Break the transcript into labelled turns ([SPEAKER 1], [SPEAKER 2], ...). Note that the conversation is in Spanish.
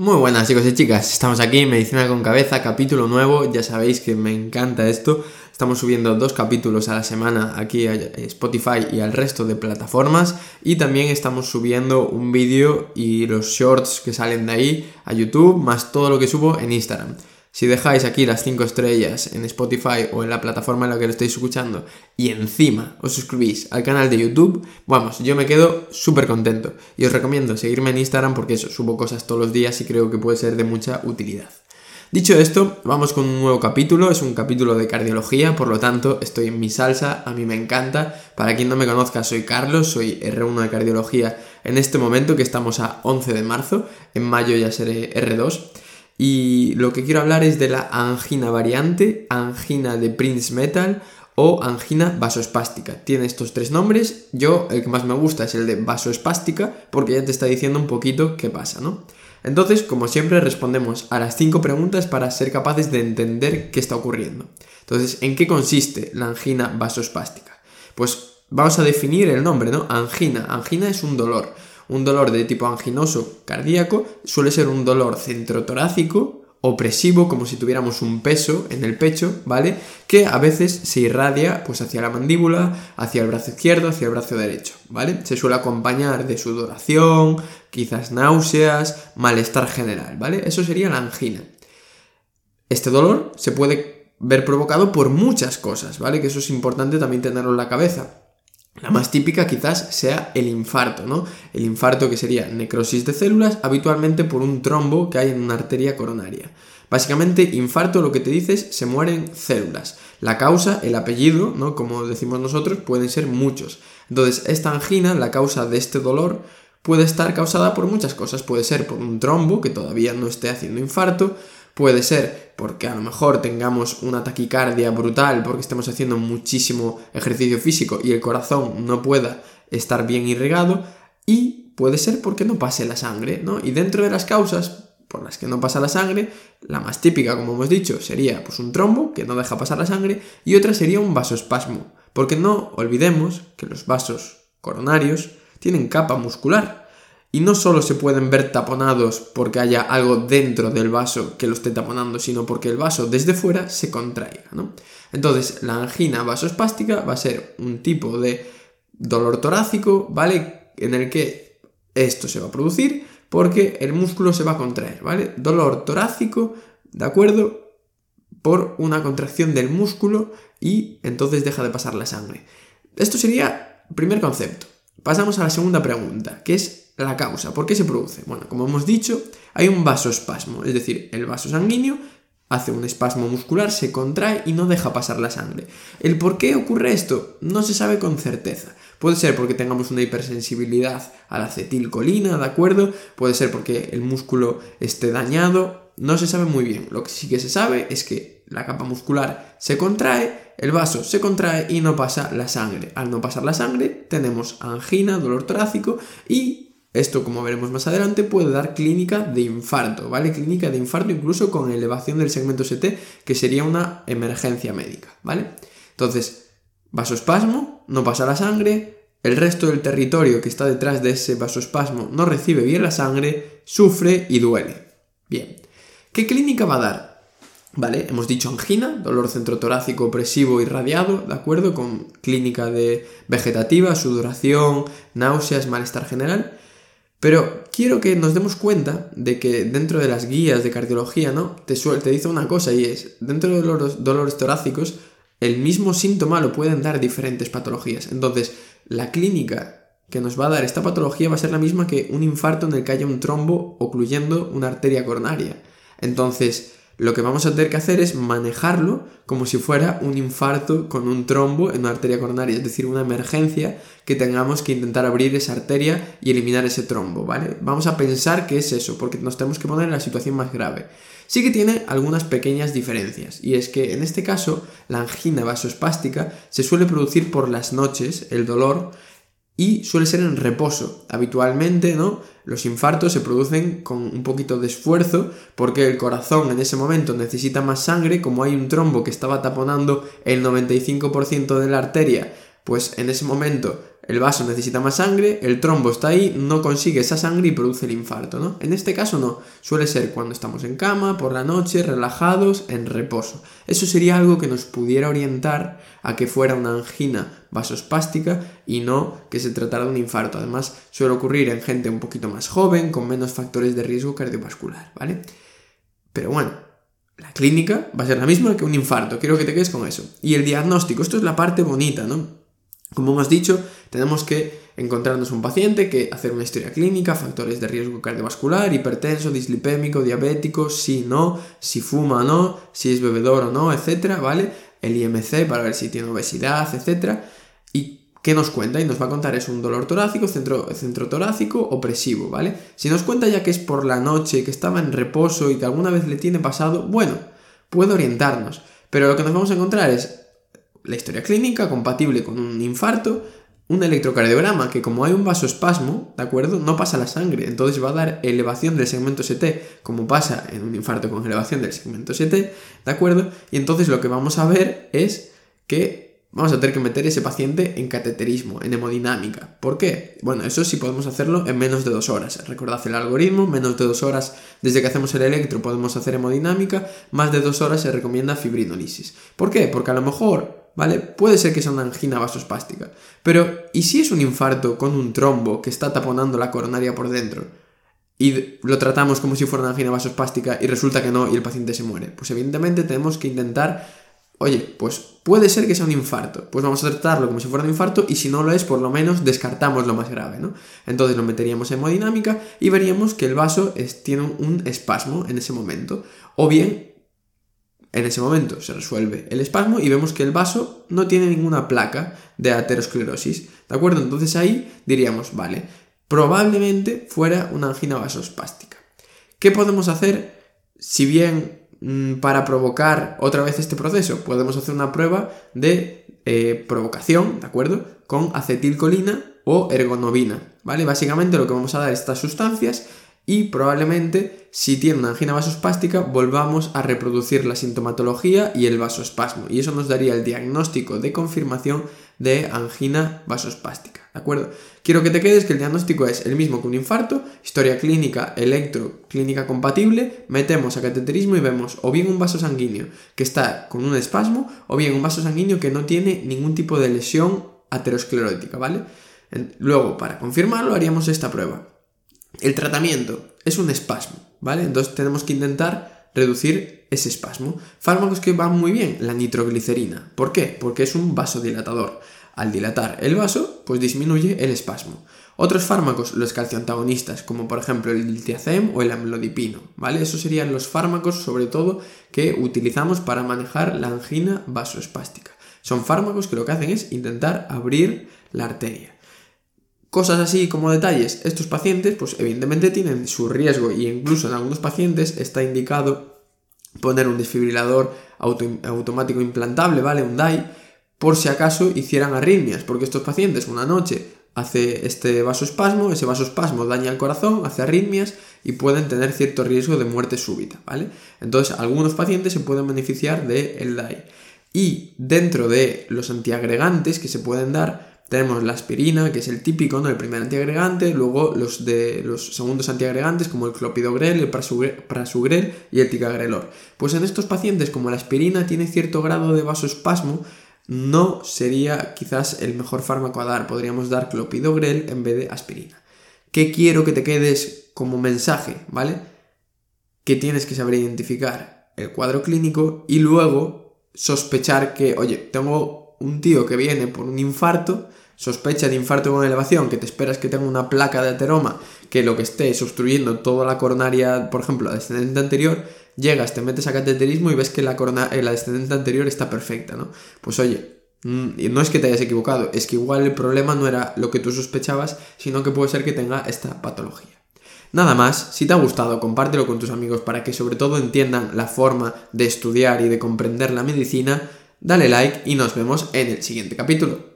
[SPEAKER 1] Muy buenas chicos y chicas, estamos aquí en Medicina con Cabeza, capítulo nuevo, ya sabéis que me encanta esto, estamos subiendo dos capítulos a la semana aquí a Spotify y al resto de plataformas. Y también estamos subiendo un vídeo y los shorts que salen de ahí a YouTube más todo lo que subo en Instagram. Si dejáis aquí las 5 estrellas en Spotify o en la plataforma en la que lo estáis escuchando y encima os suscribís al canal de YouTube, vamos, yo me quedo súper contento. Y os recomiendo seguirme en Instagram porque eso, subo cosas todos los días y creo que puede ser de mucha utilidad. Dicho esto, vamos con un nuevo capítulo, es un capítulo de cardiología, por lo tanto estoy en mi salsa, a mí me encanta. Para quien no me conozca, soy Carlos, soy R1 de cardiología en este momento que estamos a 11 de marzo, en mayo ya seré R2. Y lo que quiero hablar es de la angina variante, angina de Prince Metal o angina vasoespástica. Tiene estos tres nombres. Yo, el que más me gusta es el de vasoespástica porque ya te está diciendo un poquito qué pasa, ¿no? Entonces, como siempre, respondemos a las cinco preguntas para ser capaces de entender qué está ocurriendo. Entonces, ¿en qué consiste la angina vasoespástica? Pues vamos a definir el nombre, ¿no? Angina. Angina es un dolor. Un dolor de tipo anginoso cardíaco suele ser un dolor centrotorácico opresivo, como si tuviéramos un peso en el pecho, ¿vale? Que a veces se irradia pues hacia la mandíbula, hacia el brazo izquierdo, hacia el brazo derecho, ¿vale? Se suele acompañar de sudoración, quizás náuseas, malestar general, ¿vale? Eso sería la angina. Este dolor se puede ver provocado por muchas cosas, ¿vale? Que eso es importante también tenerlo en la cabeza. La más típica quizás sea el infarto, ¿no? El infarto que sería necrosis de células, habitualmente por un trombo que hay en una arteria coronaria. Básicamente, infarto lo que te dices, se mueren células. La causa, el apellido, ¿no? Como decimos nosotros, pueden ser muchos. Entonces, esta angina, la causa de este dolor, puede estar causada por muchas cosas. Puede ser por un trombo que todavía no esté haciendo infarto, Puede ser porque a lo mejor tengamos una taquicardia brutal porque estemos haciendo muchísimo ejercicio físico y el corazón no pueda estar bien irrigado. Y puede ser porque no pase la sangre, ¿no? Y dentro de las causas por las que no pasa la sangre, la más típica, como hemos dicho, sería pues un trombo que no deja pasar la sangre y otra sería un vasoespasmo, porque no olvidemos que los vasos coronarios tienen capa muscular y no solo se pueden ver taponados porque haya algo dentro del vaso que lo esté taponando, sino porque el vaso desde fuera se contraiga, ¿no? Entonces, la angina vasoespástica va a ser un tipo de dolor torácico, ¿vale? En el que esto se va a producir porque el músculo se va a contraer, ¿vale? Dolor torácico, ¿de acuerdo? Por una contracción del músculo y entonces deja de pasar la sangre. Esto sería primer concepto. Pasamos a la segunda pregunta, que es la causa. ¿Por qué se produce? Bueno, como hemos dicho, hay un vasoespasmo, es decir, el vaso sanguíneo hace un espasmo muscular, se contrae y no deja pasar la sangre. El por qué ocurre esto no se sabe con certeza. Puede ser porque tengamos una hipersensibilidad a la acetilcolina, ¿de acuerdo? Puede ser porque el músculo esté dañado, no se sabe muy bien. Lo que sí que se sabe es que la capa muscular se contrae, el vaso se contrae y no pasa la sangre. Al no pasar la sangre tenemos angina, dolor torácico y esto, como veremos más adelante, puede dar clínica de infarto, ¿vale? Clínica de infarto incluso con elevación del segmento ST, que sería una emergencia médica, ¿vale? Entonces, vasoespasmo, no pasa la sangre, el resto del territorio que está detrás de ese vasoespasmo no recibe bien la sangre, sufre y duele. Bien, ¿qué clínica va a dar? ¿Vale? Hemos dicho angina, dolor centrotorácico opresivo irradiado, ¿de acuerdo? Con clínica de vegetativa, sudoración, náuseas, malestar general. Pero quiero que nos demos cuenta de que dentro de las guías de cardiología, ¿no? Te, te dice una cosa y es, dentro de los dolores torácicos, el mismo síntoma lo pueden dar diferentes patologías. Entonces, la clínica que nos va a dar esta patología va a ser la misma que un infarto en el que haya un trombo ocluyendo una arteria coronaria. Entonces, lo que vamos a tener que hacer es manejarlo como si fuera un infarto con un trombo en una arteria coronaria, es decir, una emergencia que tengamos que intentar abrir esa arteria y eliminar ese trombo, ¿vale? Vamos a pensar que es eso, porque nos tenemos que poner en la situación más grave. Sí que tiene algunas pequeñas diferencias, y es que en este caso la angina vasoespástica se suele producir por las noches, el dolor, y suele ser en reposo. Habitualmente, ¿no? Los infartos se producen con un poquito de esfuerzo porque el corazón en ese momento necesita más sangre, como hay un trombo que estaba taponando el 95% de la arteria, pues en ese momento el vaso necesita más sangre, el trombo está ahí, no consigue esa sangre y produce el infarto, ¿no? En este caso no, suele ser cuando estamos en cama, por la noche, relajados, en reposo. Eso sería algo que nos pudiera orientar a que fuera una angina vasospástica y no que se tratara de un infarto. Además, suele ocurrir en gente un poquito más joven, con menos factores de riesgo cardiovascular, ¿vale? Pero bueno, la clínica va a ser la misma que un infarto, quiero que te quedes con eso. Y el diagnóstico, esto es la parte bonita, ¿no? Como hemos dicho, tenemos que encontrarnos un paciente, que hacer una historia clínica, factores de riesgo cardiovascular, hipertenso, dislipémico, diabético, si no, si fuma o no, si es bebedor o no, etcétera, ¿vale? El IMC para ver si tiene obesidad, etcétera. ¿Y qué nos cuenta? Y nos va a contar es un dolor torácico, centro, torácico, opresivo, ¿vale? Si nos cuenta ya que es por la noche, que estaba en reposo y que alguna vez le tiene pasado, bueno, puede orientarnos. Pero lo que nos vamos a encontrar es la historia clínica compatible con un infarto, un electrocardiograma que como hay un vasoespasmo, ¿de acuerdo? No pasa la sangre, entonces va a dar elevación del segmento ST, como pasa en un infarto con elevación del segmento ST, ¿de acuerdo? Y entonces lo que vamos a ver es que vamos a tener que meter ese paciente en cateterismo, en hemodinámica. ¿Por qué? Bueno, eso sí podemos hacerlo en menos de dos horas. Recordad el algoritmo, menos de dos horas desde que hacemos el electro podemos hacer hemodinámica, más de dos horas se recomienda fibrinolisis. ¿Por qué? Porque a lo mejor, ¿vale? Puede ser que sea una angina vasospástica. Pero, ¿y si es un infarto con un trombo que está taponando la coronaria por dentro? y lo tratamos como si fuera una angina vasospástica y resulta que no y el paciente se muere. Pues evidentemente tenemos que intentar Oye, pues puede ser que sea un infarto. Pues vamos a tratarlo como si fuera un infarto y si no lo es, por lo menos descartamos lo más grave, ¿no? Entonces lo meteríamos en hemodinámica y veríamos que el vaso tiene un espasmo en ese momento. O bien, en ese momento se resuelve el espasmo y vemos que el vaso no tiene ninguna placa de aterosclerosis. ¿De acuerdo? Entonces ahí diríamos, vale, probablemente fuera una angina vasospástica. ¿Qué podemos hacer si bien Mm, para provocar otra vez este proceso, podemos hacer una prueba de eh, provocación, ¿de acuerdo? Con acetilcolina o ergonovina, ¿vale? Básicamente lo que vamos a dar estas sustancias y probablemente si tiene una angina vasospástica volvamos a reproducir la sintomatología y el vasoespasmo y eso nos daría el diagnóstico de confirmación de angina vasospástica, ¿de acuerdo? Quiero que te quedes que el diagnóstico es el mismo que un infarto, historia clínica, electro, clínica compatible, metemos a cateterismo y vemos o bien un vaso sanguíneo que está con un espasmo o bien un vaso sanguíneo que no tiene ningún tipo de lesión aterosclerótica, ¿vale? Luego, para confirmarlo, haríamos esta prueba. El tratamiento es un espasmo, ¿vale? Entonces tenemos que intentar reducir ese espasmo. Fármacos que van muy bien, la nitroglicerina. ¿Por qué? Porque es un vasodilatador. Al dilatar el vaso, pues disminuye el espasmo. Otros fármacos, los calcioantagonistas, como por ejemplo el diltiazem o el amlodipino, ¿vale? Esos serían los fármacos, sobre todo, que utilizamos para manejar la angina vasoespástica. Son fármacos que lo que hacen es intentar abrir la arteria. Cosas así como detalles, estos pacientes pues evidentemente tienen su riesgo y incluso en algunos pacientes está indicado poner un desfibrilador automático implantable, ¿vale? Un DAI, por si acaso hicieran arritmias, porque estos pacientes una noche hace este vasoespasmo, ese vasoespasmo daña el corazón, hace arritmias y pueden tener cierto riesgo de muerte súbita, ¿vale? Entonces algunos pacientes se pueden beneficiar del DAI. Y dentro de los antiagregantes que se pueden dar, tenemos la aspirina, que es el típico, ¿no? El primer antiagregante, luego los de los segundos antiagregantes como el clopidogrel, el prasugrel y el ticagrelor. Pues en estos pacientes, como la aspirina tiene cierto grado de vasoespasmo, no sería quizás el mejor fármaco a dar, podríamos dar clopidogrel en vez de aspirina. ¿Qué quiero que te quedes como mensaje, ¿vale? Que tienes que saber identificar el cuadro clínico y luego sospechar que, oye, tengo un tío que viene por un infarto, sospecha de infarto con elevación, que te esperas que tenga una placa de ateroma, que lo que esté es obstruyendo toda la coronaria, por ejemplo, la descendente anterior, llegas, te metes a cateterismo y ves que la, corona, eh, la descendente anterior está perfecta, ¿no? Pues oye, mm, no es que te hayas equivocado, es que igual el problema no era lo que tú sospechabas, sino que puede ser que tenga esta patología. Nada más, si te ha gustado, compártelo con tus amigos para que sobre todo entiendan la forma de estudiar y de comprender la medicina, dale like y nos vemos en el siguiente capítulo.